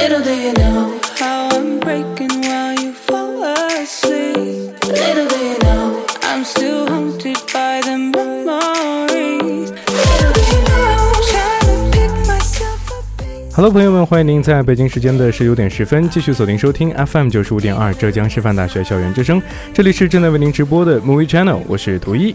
Little do you know how I'm breaking while you fall asleep. Little do you know I'm still haunted by the memories. Little do you know I'm trying to pick myself up. Hello，朋友们，欢迎您在北京时间的十九点十分继续锁定收听 FM 九十五点二浙江师范大学校园之声，这里是正在为您直播的 Movie Channel，我是图一。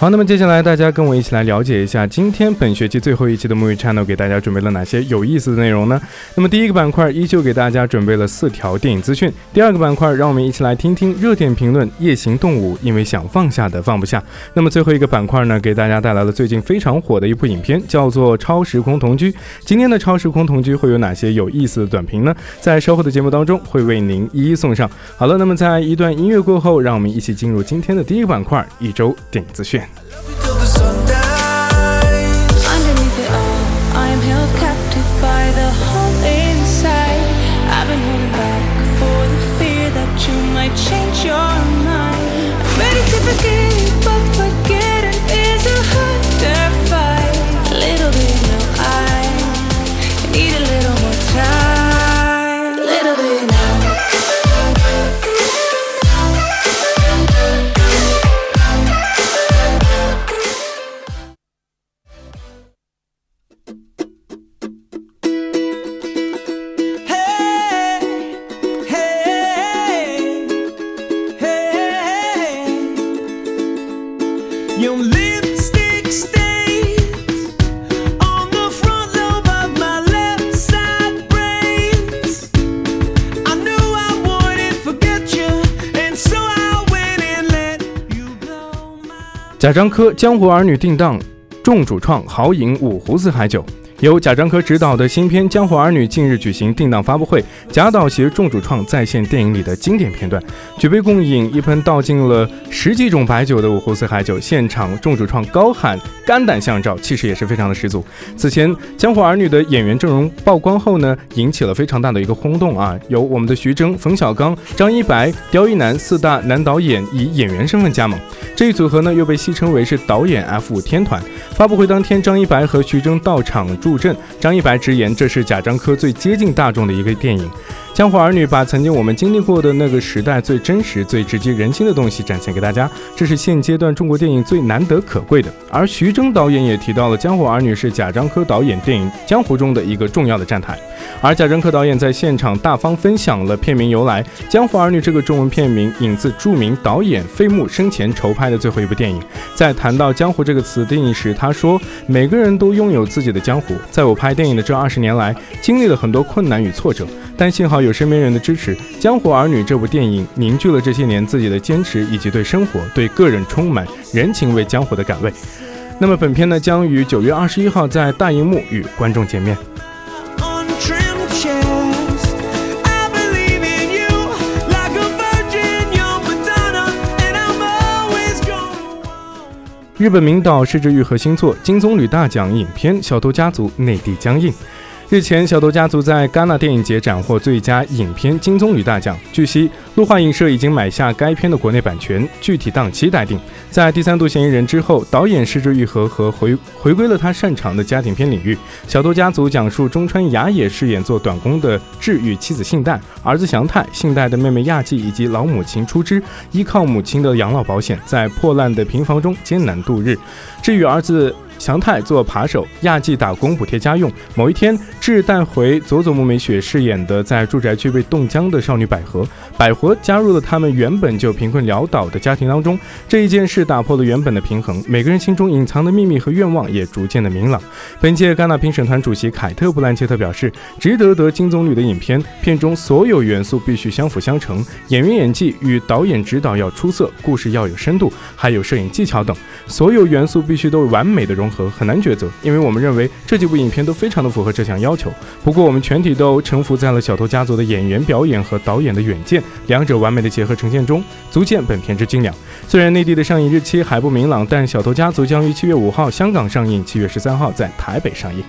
好，那么接下来大家跟我一起来了解一下，今天本学期最后一期的 Movie Channel 给大家准备了哪些有意思的内容呢？那么第一个板块依旧给大家准备了四条电影资讯，第二个板块让我们一起来听听热点评论《夜行动物》，因为想放下的放不下。那么最后一个板块呢，给大家带来了最近非常火的一部影片，叫做《超时空同居》。今天的《超时空同居》会有哪些有意思的短评呢？在稍后的节目当中会为您一一送上。好了，那么在一段音乐过后，让我们一起进入今天的第一个板块——一周电影资讯。I love you till the sun down. 贾樟柯《江湖儿女》定档，众主创豪饮五湖四海酒。由贾樟柯执导的新片《江湖儿女》近日举行定档发布会，贾导携众主创再现电影里的经典片段，举杯共饮，一盆倒进了十几种白酒的五湖四海酒，现场众主创高喊“肝胆相照”，气势也是非常的十足。此前，《江湖儿女》的演员阵容曝光后呢，引起了非常大的一个轰动啊！有我们的徐峥、冯小刚、张一白、刁一男四大男导演以演员身份加盟，这一组合呢又被戏称为是导演 F 五天团。发布会当天，张一白和徐峥到场助阵。张一白直言，这是贾樟柯最接近大众的一个电影。《江湖儿女》把曾经我们经历过的那个时代最真实、最直击人心的东西展现给大家，这是现阶段中国电影最难得可贵的。而徐峥导演也提到了，《江湖儿女》是贾樟柯导演电影《江湖》中的一个重要的站台。而贾樟柯导演在现场大方分享了片名由来，《江湖儿女》这个中文片名引自著名导演费穆生前筹拍的最后一部电影。在谈到“江湖”这个词定义时，他说：“每个人都拥有自己的江湖，在我拍电影的这二十年来，经历了很多困难与挫折，但幸好有身边人的支持，《江湖儿女》这部电影凝聚了这些年自己的坚持以及对生活、对个人充满人情味江湖的感味。那么本片呢，将于九月二十一号在大荧幕与观众见面。日本名导是之愈合新作金棕榈大奖影片《小偷家族》内地将映。日前，《小偷家族》在戛纳电影节斩获最佳影片金棕榈大奖。据悉，路华影社已经买下该片的国内版权，具体档期待定。在第三度嫌疑人之后，导演失之愈合和回回归了他擅长的家庭片领域。《小偷家族》讲述中川雅也饰演做短工的治愈妻子信代、儿子祥太、信代的妹妹亚纪以及老母亲出之，依靠母亲的养老保险，在破烂的平房中艰难度日。至于儿子，祥太做扒手，亚纪打工补贴家用。某一天，志带回佐佐木美雪饰演的在住宅区被冻僵的少女百合，百合加入了他们原本就贫困潦倒的家庭当中。这一件事打破了原本的平衡，每个人心中隐藏的秘密和愿望也逐渐的明朗。本届戛纳评审团主席凯特·布兰切特表示，值得得金棕榈的影片，片中所有元素必须相辅相成，演员演技与导演指导要出色，故事要有深度，还有摄影技巧等，所有元素必须都完美的融合，很难抉择。因为我们认为这几部影片都非常的符合这项要求。不过我们全体都臣服在了《小偷家族》的演员表演和导演的远见，两者完美的结合呈现中，足见本片之精良。虽然内地的上映日期还不明朗，但《小偷家族》将于七月五号香港上映，七月十三号在台北上映。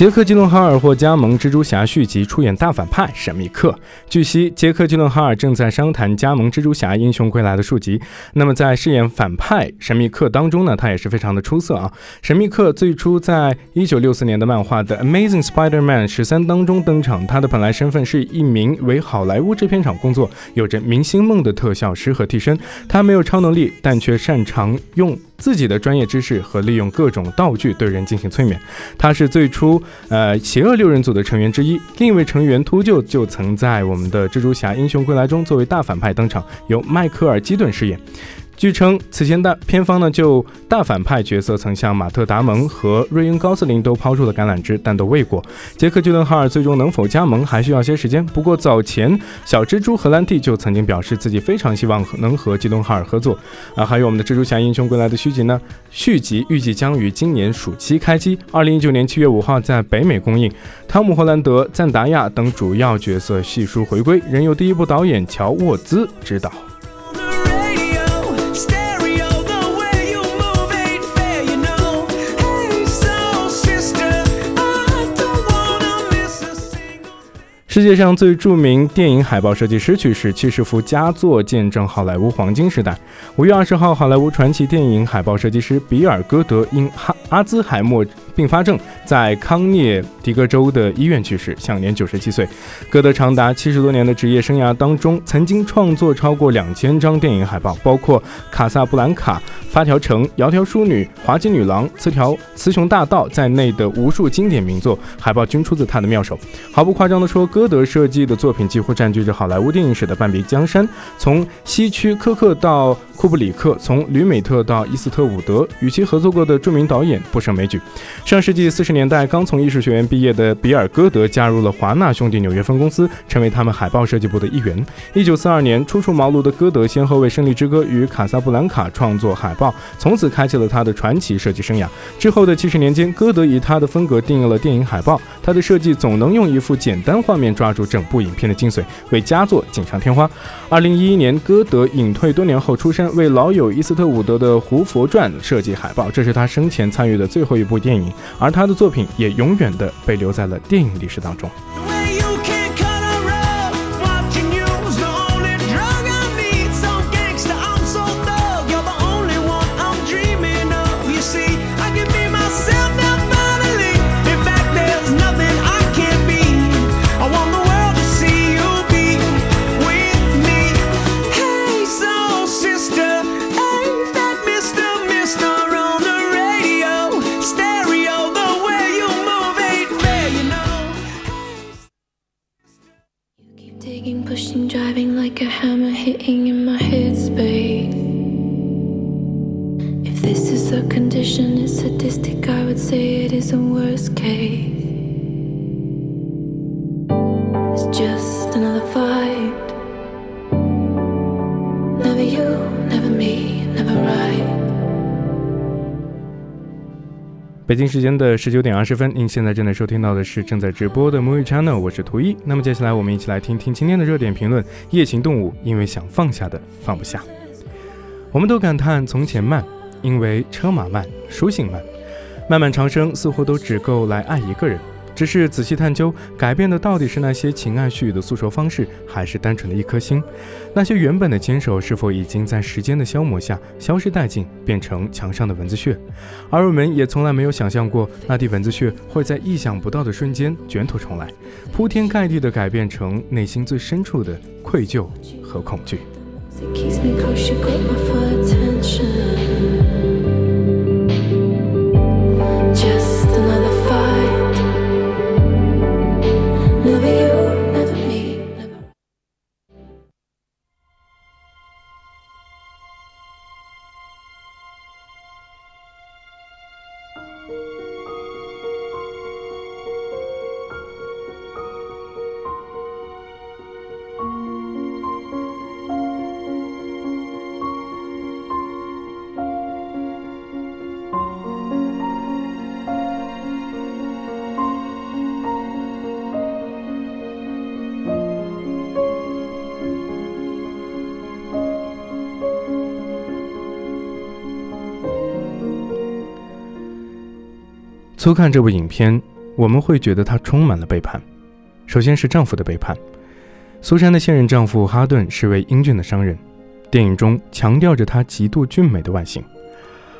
杰克·基伦哈尔或加盟蜘蛛侠续集，出演大反派神秘客。据悉，杰克·基伦哈尔正在商谈加盟蜘蛛侠英雄归来的续集。那么，在饰演反派神秘客当中呢，他也是非常的出色啊。神秘客最初在一九六四年的漫画的《Amazing Spider-Man》十三当中登场，他的本来身份是一名为好莱坞制片厂工作、有着明星梦的特效师和替身。他没有超能力，但却擅长用。自己的专业知识和利用各种道具对人进行催眠。他是最初呃邪恶六人组的成员之一，另一位成员秃鹫就曾在我们的蜘蛛侠英雄归来中作为大反派登场，由迈克尔基顿饰演。据称，此前大片方呢就大反派角色曾向马特·达蒙和瑞恩·高斯林都抛出了橄榄枝，但都未果。杰克·吉伦哈尔最终能否加盟，还需要些时间。不过早前小蜘蛛荷兰弟就曾经表示自己非常希望能和基伦哈尔合作。啊，还有我们的蜘蛛侠英雄归来的续集呢，续集预计将于今年暑期开机，二零一九年七月五号在北美公映。汤姆·霍兰德、赞达亚等主要角色悉数回归，仍由第一部导演乔·沃兹执导。世界上最著名电影海报设计师去世，七十幅佳作见证好莱坞黄金时代。五月二十号，好莱坞传奇电影海报设计师比尔·戈德因哈阿兹海默并发症在康涅狄格州的医院去世，享年九十七岁。歌德长达七十多年的职业生涯当中，曾经创作超过两千张电影海报，包括《卡萨布兰卡》。发条城、窈窕淑女、滑稽女郎、词条雌雄大盗在内的无数经典名作海报均出自他的妙手。毫不夸张地说，歌德设计的作品几乎占据着好莱坞电影史的半壁江山。从希区柯克到库布里克，从吕美特到伊斯特伍德，与其合作过的著名导演不胜枚举。上世纪四十年代，刚从艺术学院毕业的比尔·戈德加入了华纳兄弟纽约分公司，成为他们海报设计部的一员。一九四二年，初出茅庐的戈德先后为《胜利之歌》与《卡萨布兰卡》创作海。报，从此开启了他的传奇设计生涯。之后的七十年间，歌德以他的风格定义了电影海报。他的设计总能用一幅简单画面抓住整部影片的精髓，为佳作锦上添花。二零一一年，歌德隐退多年后出山，为老友伊斯特伍德的《胡佛传》设计海报，这是他生前参与的最后一部电影，而他的作品也永远的被留在了电影历史当中。北京时间的十九点二十分，您现在正在收听到的是正在直播的 Movie Channel，我是图一。那么接下来我们一起来听听今天的热点评论：夜行动物因为想放下的放不下。我们都感叹从前慢，因为车马慢，书信慢，漫漫长生似乎都只够来爱一个人。只是仔细探究，改变的到底是那些情爱絮语的诉说方式，还是单纯的一颗心？那些原本的坚守，是否已经在时间的消磨下消失殆尽，变成墙上的蚊子血？而我们也从来没有想象过，那滴蚊子血会在意想不到的瞬间卷土重来，铺天盖地的改变成内心最深处的愧疚和恐惧。粗看这部影片，我们会觉得它充满了背叛。首先是丈夫的背叛。苏珊的现任丈夫哈顿是位英俊的商人，电影中强调着他极度俊美的外形。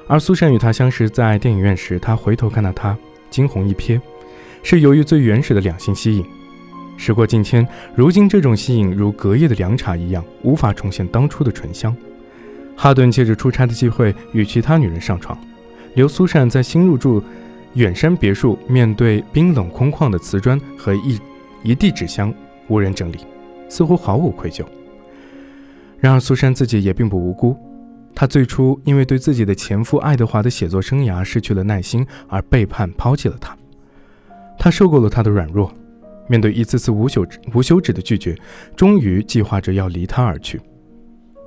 而苏珊与他相识在电影院时，他回头看到他，惊鸿一瞥，是由于最原始的两性吸引。时过境迁，如今这种吸引如隔夜的凉茶一样，无法重现当初的醇香。哈顿借着出差的机会与其他女人上床，留苏珊在新入住远山别墅，面对冰冷空旷的瓷砖和一一地纸箱，无人整理，似乎毫无愧疚。然而，苏珊自己也并不无辜。她最初因为对自己的前夫爱德华的写作生涯失去了耐心，而背叛抛弃了他。她受够了他的软弱，面对一次次无休无休止的拒绝，终于计划着要离他而去。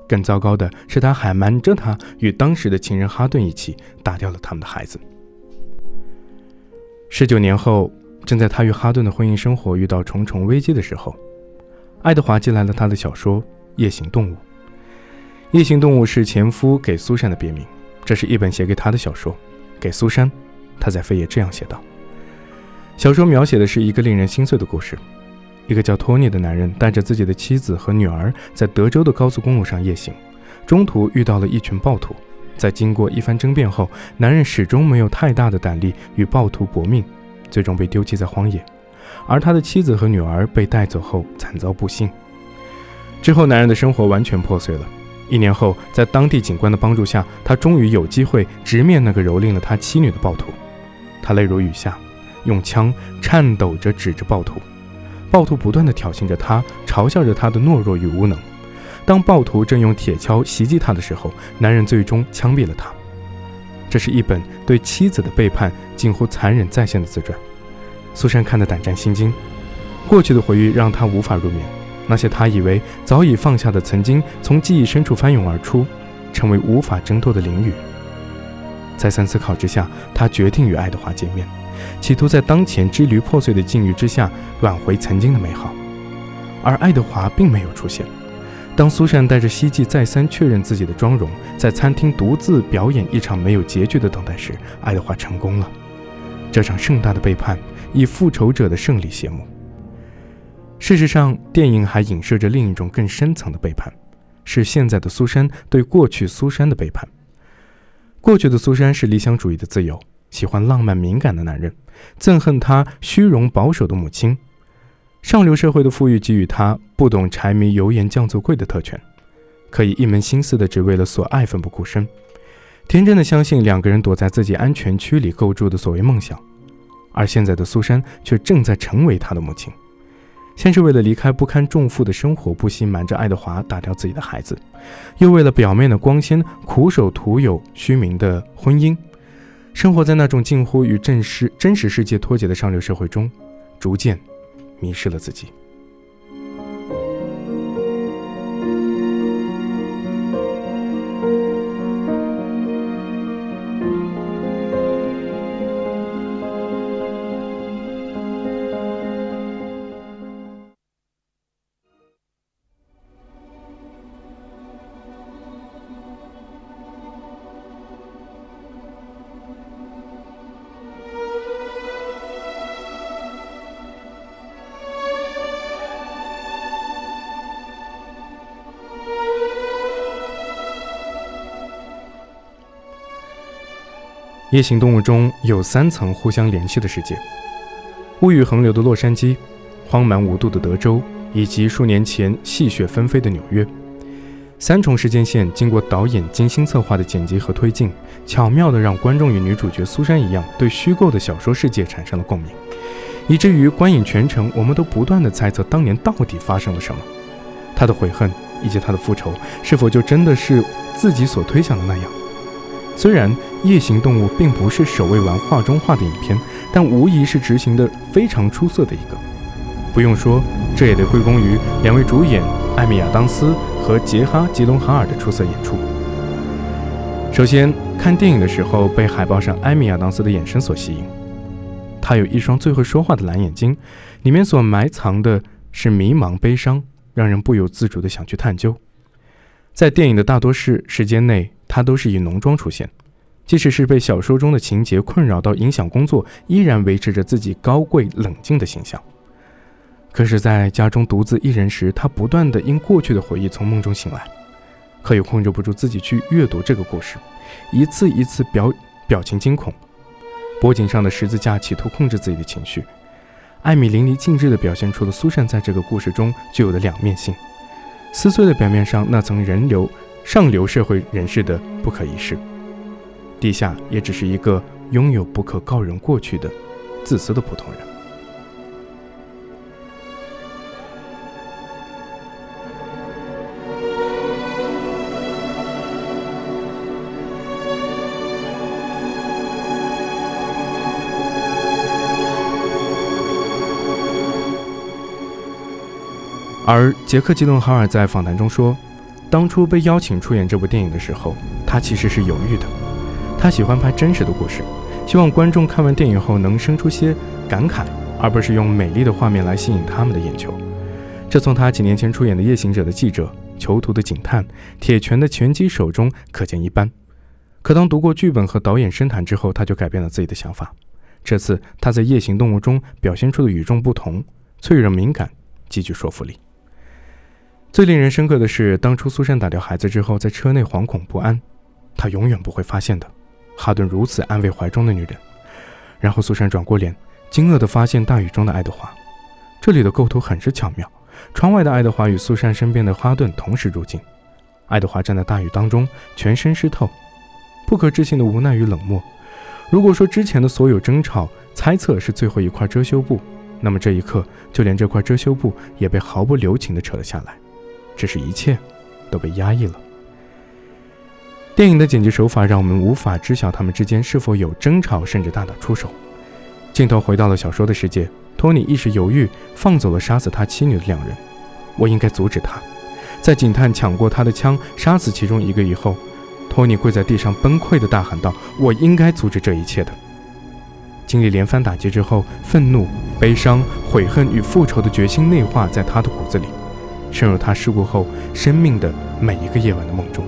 更糟糕的是，她还瞒着他与当时的情人哈顿一起打掉了他们的孩子。十九年后，正在他与哈顿的婚姻生活遇到重重危机的时候，爱德华寄来了他的小说《夜行动物》。《夜行动物》是前夫给苏珊的别名，这是一本写给他的小说。给苏珊，他在扉页这样写道：小说描写的是一个令人心碎的故事。一个叫托尼的男人带着自己的妻子和女儿在德州的高速公路上夜行，中途遇到了一群暴徒。在经过一番争辩后，男人始终没有太大的胆力与暴徒搏命，最终被丢弃在荒野。而他的妻子和女儿被带走后惨遭不幸。之后，男人的生活完全破碎了。一年后，在当地警官的帮助下，他终于有机会直面那个蹂躏了他妻女的暴徒。他泪如雨下，用枪颤抖着指着暴徒。暴徒不断地挑衅着他，嘲笑着他的懦弱与无能。当暴徒正用铁锹袭击他的时候，男人最终枪毙了他。这是一本对妻子的背叛近乎残忍再现的自传。苏珊看得胆战心惊，过去的回忆让她无法入眠。那些她以为早已放下的曾经，从记忆深处翻涌而出，成为无法挣脱的囹圄。再三思考之下，她决定与爱德华见面，企图在当前支离破碎的境遇之下挽回曾经的美好。而爱德华并没有出现。当苏珊带着希冀再三确认自己的妆容，在餐厅独自表演一场没有结局的等待时，爱德华成功了。这场盛大的背叛以复仇者的胜利谢幕。事实上，电影还影射着另一种更深层的背叛，是现在的苏珊对过去苏珊的背叛。过去的苏珊是理想主义的自由，喜欢浪漫敏感的男人，憎恨他虚荣保守的母亲。上流社会的富裕给予他不懂柴米油盐酱醋贵的特权，可以一门心思的只为了所爱奋不顾身，天真的相信两个人躲在自己安全区里构筑的所谓梦想。而现在的苏珊却正在成为他的母亲，先是为了离开不堪重负的生活，不惜瞒着爱德华打掉自己的孩子，又为了表面的光鲜，苦守徒有虚名的婚姻，生活在那种近乎与真实真实世界脱节的上流社会中，逐渐迷失了自己。夜行动物中有三层互相联系的世界：物欲横流的洛杉矶、荒蛮无度的德州，以及数年前细雪纷飞的纽约。三重时间线经过导演精心策划的剪辑和推进，巧妙地让观众与女主角苏珊一样，对虚构的小说世界产生了共鸣，以至于观影全程，我们都不断地猜测当年到底发生了什么。她的悔恨以及她的复仇，是否就真的是自己所推想的那样？虽然《夜行动物》并不是首位玩画中画的影片，但无疑是执行的非常出色的一个。不用说，这也得归功于两位主演艾米亚当斯和杰哈吉隆哈尔的出色演出。首先，看电影的时候被海报上艾米亚当斯的眼神所吸引，她有一双最会说话的蓝眼睛，里面所埋藏的是迷茫、悲伤，让人不由自主地想去探究。在电影的大多是时间内，她都是以浓妆出现，即使是被小说中的情节困扰到影响工作，依然维持着自己高贵冷静的形象。可是，在家中独自一人时，他不断的因过去的回忆从梦中醒来，可又控制不住自己去阅读这个故事，一次一次表表情惊恐，脖颈上的十字架企图控制自己的情绪。艾米淋漓尽致地表现出了苏珊在这个故事中具有的两面性。撕碎了表面上那层人流上流社会人士的不可一世，地下也只是一个拥有不可告人过去的自私的普通人。而杰克·吉伦哈尔在访谈中说，当初被邀请出演这部电影的时候，他其实是犹豫的。他喜欢拍真实的故事，希望观众看完电影后能生出些感慨，而不是用美丽的画面来吸引他们的眼球。这从他几年前出演的《夜行者》的记者、囚徒的警探、铁拳的拳击手中可见一斑。可当读过剧本和导演深谈之后，他就改变了自己的想法。这次他在《夜行动物》中表现出的与众不同、脆弱敏感，极具说服力。最令人深刻的是，当初苏珊打掉孩子之后，在车内惶恐不安，她永远不会发现的。哈顿如此安慰怀中的女人，然后苏珊转过脸，惊愕地发现大雨中的爱德华。这里的构图很是巧妙，窗外的爱德华与苏珊身边的哈顿同时入镜。爱德华站在大雨当中，全身湿透，不可置信的无奈与冷漠。如果说之前的所有争吵、猜测是最后一块遮羞布，那么这一刻，就连这块遮羞布也被毫不留情地扯了下来。只是一切都被压抑了。电影的剪辑手法让我们无法知晓他们之间是否有争吵，甚至大打出手。镜头回到了小说的世界，托尼一时犹豫，放走了杀死他妻女的两人。我应该阻止他。在警探抢过他的枪，杀死其中一个以后，托尼跪在地上崩溃地大喊道：“我应该阻止这一切的。”经历连番打击之后，愤怒、悲伤、悔恨与复仇的决心内化在他的骨子里。深入他事故后生命的每一个夜晚的梦中。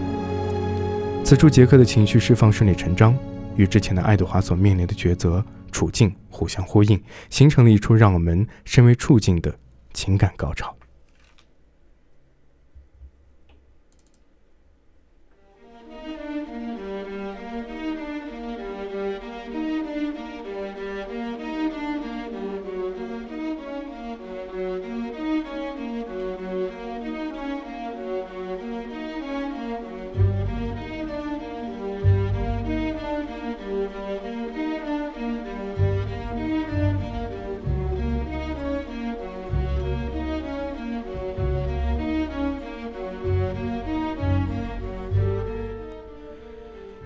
此处杰克的情绪释放顺理成章，与之前的爱德华所面临的抉择处境互相呼应，形成了一出让我们深为触境的情感高潮。《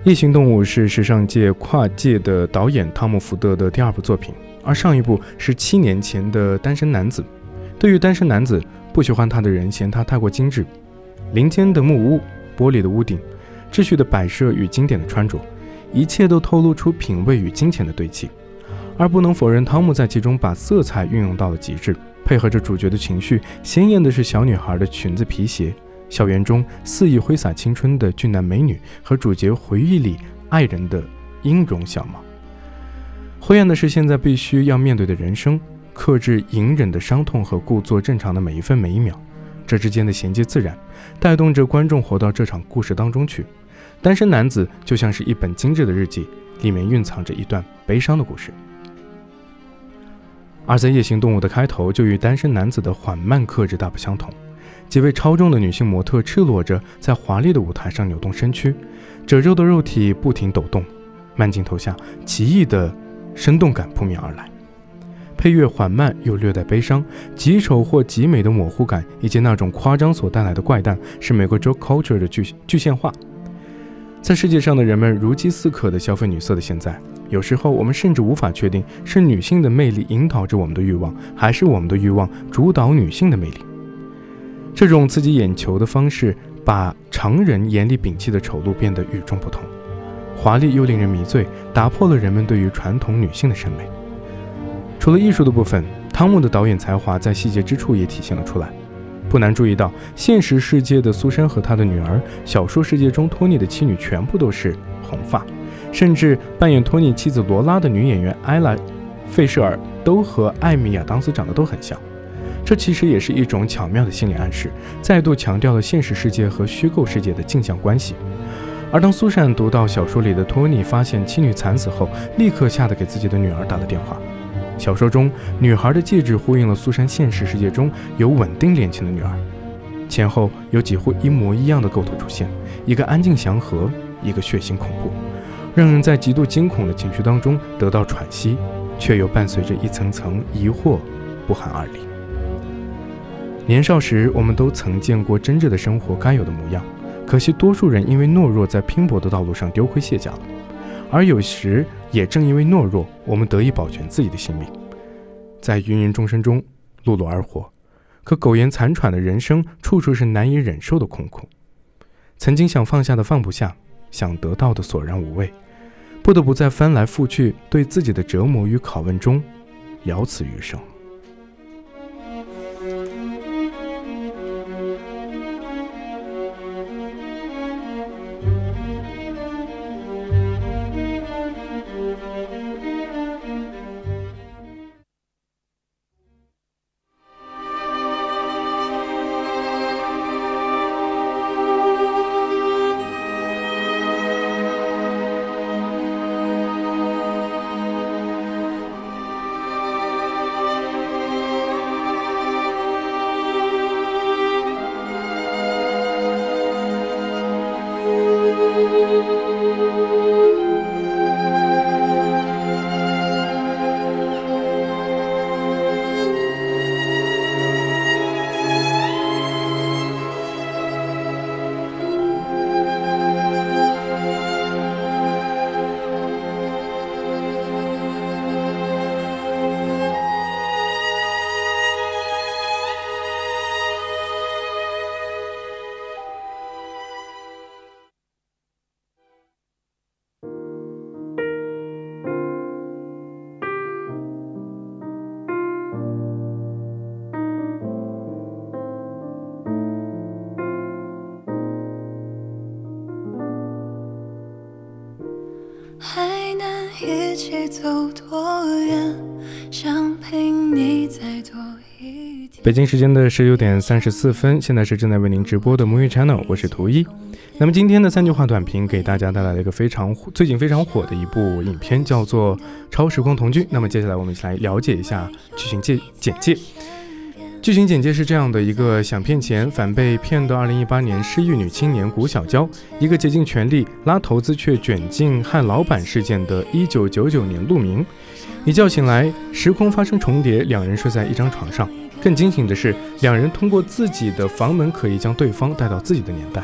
夜行动物》是时尚界跨界的导演汤姆·福德的第二部作品，而上一部是七年前的《单身男子》。对于单身男子，不喜欢他的人嫌他太过精致，林间的木屋、玻璃的屋顶、秩序的摆设与经典的穿着，一切都透露出品味与金钱的对齐。而不能否认，汤姆在其中把色彩运用到了极致，配合着主角的情绪，鲜艳的是小女孩的裙子、皮鞋。校园中肆意挥洒青春的俊男美女和主角回忆里爱人的音容笑貌，灰暗的是现在必须要面对的人生，克制隐忍的伤痛和故作正常的每一分每一秒，这之间的衔接自然，带动着观众活到这场故事当中去。单身男子就像是一本精致的日记，里面蕴藏着一段悲伤的故事。而在《夜行动物》的开头，就与单身男子的缓慢克制大不相同。几位超重的女性模特赤裸着在华丽的舞台上扭动身躯，褶皱的肉体不停抖动。慢镜头下，奇异的生动感扑面而来。配乐缓慢又略带悲伤，极丑或极美的模糊感，以及那种夸张所带来的怪诞，是美国 Joe culture 的具具现化。在世界上的人们如饥似渴地消费女色的现在，有时候我们甚至无法确定是女性的魅力引导着我们的欲望，还是我们的欲望主导女性的魅力。这种刺激眼球的方式，把常人眼里摒弃的丑陋变得与众不同，华丽又令人迷醉，打破了人们对于传统女性的审美。除了艺术的部分，汤姆的导演才华在细节之处也体现了出来。不难注意到，现实世界的苏珊和她的女儿，小说世界中托尼的妻女全部都是红发，甚至扮演托尼妻子罗拉的女演员艾拉·费舍尔都和艾米亚当斯长得都很像。这其实也是一种巧妙的心理暗示，再度强调了现实世界和虚构世界的镜像关系。而当苏珊读到小说里的托尼发现妻女惨死后，立刻吓得给自己的女儿打了电话。小说中，女孩的戒指呼应了苏珊现实世界中有稳定恋情的女儿，前后有几乎一模一样的构图出现，一个安静祥和，一个血腥恐怖，让人在极度惊恐的情绪当中得到喘息，却又伴随着一层层疑惑，不寒而栗。年少时，我们都曾见过真挚的生活该有的模样，可惜多数人因为懦弱，在拼搏的道路上丢盔卸甲了。而有时也正因为懦弱，我们得以保全自己的性命，在芸芸众生中碌碌而活。可苟延残喘的人生，处处是难以忍受的空苦。曾经想放下的放不下，想得到的索然无味，不得不在翻来覆去对自己的折磨与拷问中，了此余生。还能一起走多远？想陪你再多一点。北京时间的十九点三十四分，现在是正在为您直播的母语 Channel，我是图一。那么今天的三句话短评给大家带来了一个非常最近非常火的一部影片，叫做《超时空同居》。那么接下来我们一起来了解一下剧情介简介。剧情简介是这样的：一个想骗钱反被骗的2018年失忆女青年谷小娇，一个竭尽全力拉投资却卷进害老板事件的1999年陆明。一觉醒来，时空发生重叠，两人睡在一张床上。更惊醒的是，两人通过自己的房门可以将对方带到自己的年代。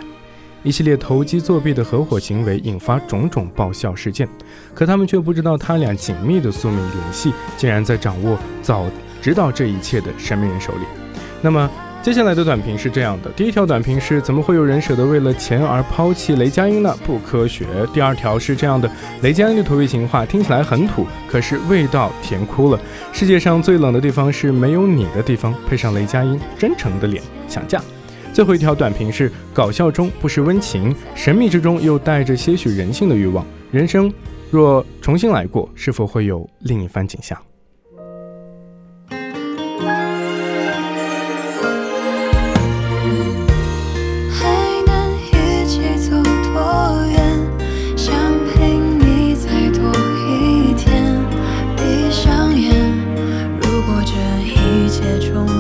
一系列投机作弊的合伙行为引发种种爆笑事件，可他们却不知道他俩紧密的宿命联系竟然在掌握早知道这一切的神秘人手里。那么接下来的短评是这样的：第一条短评是怎么会有人舍得为了钱而抛弃雷佳音呢？不科学。第二条是这样的：雷佳音的土味情话听起来很土，可是味道甜哭了。世界上最冷的地方是没有你的地方，配上雷佳音真诚的脸，想嫁。最后一条短评是搞笑中不失温情，神秘之中又带着些许人性的欲望。人生若重新来过，是否会有另一番景象？中。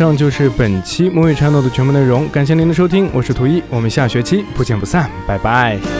上就是本期 Movie Channel 的全部内容，感谢您的收听，我是图一，我们下学期不见不散，拜拜。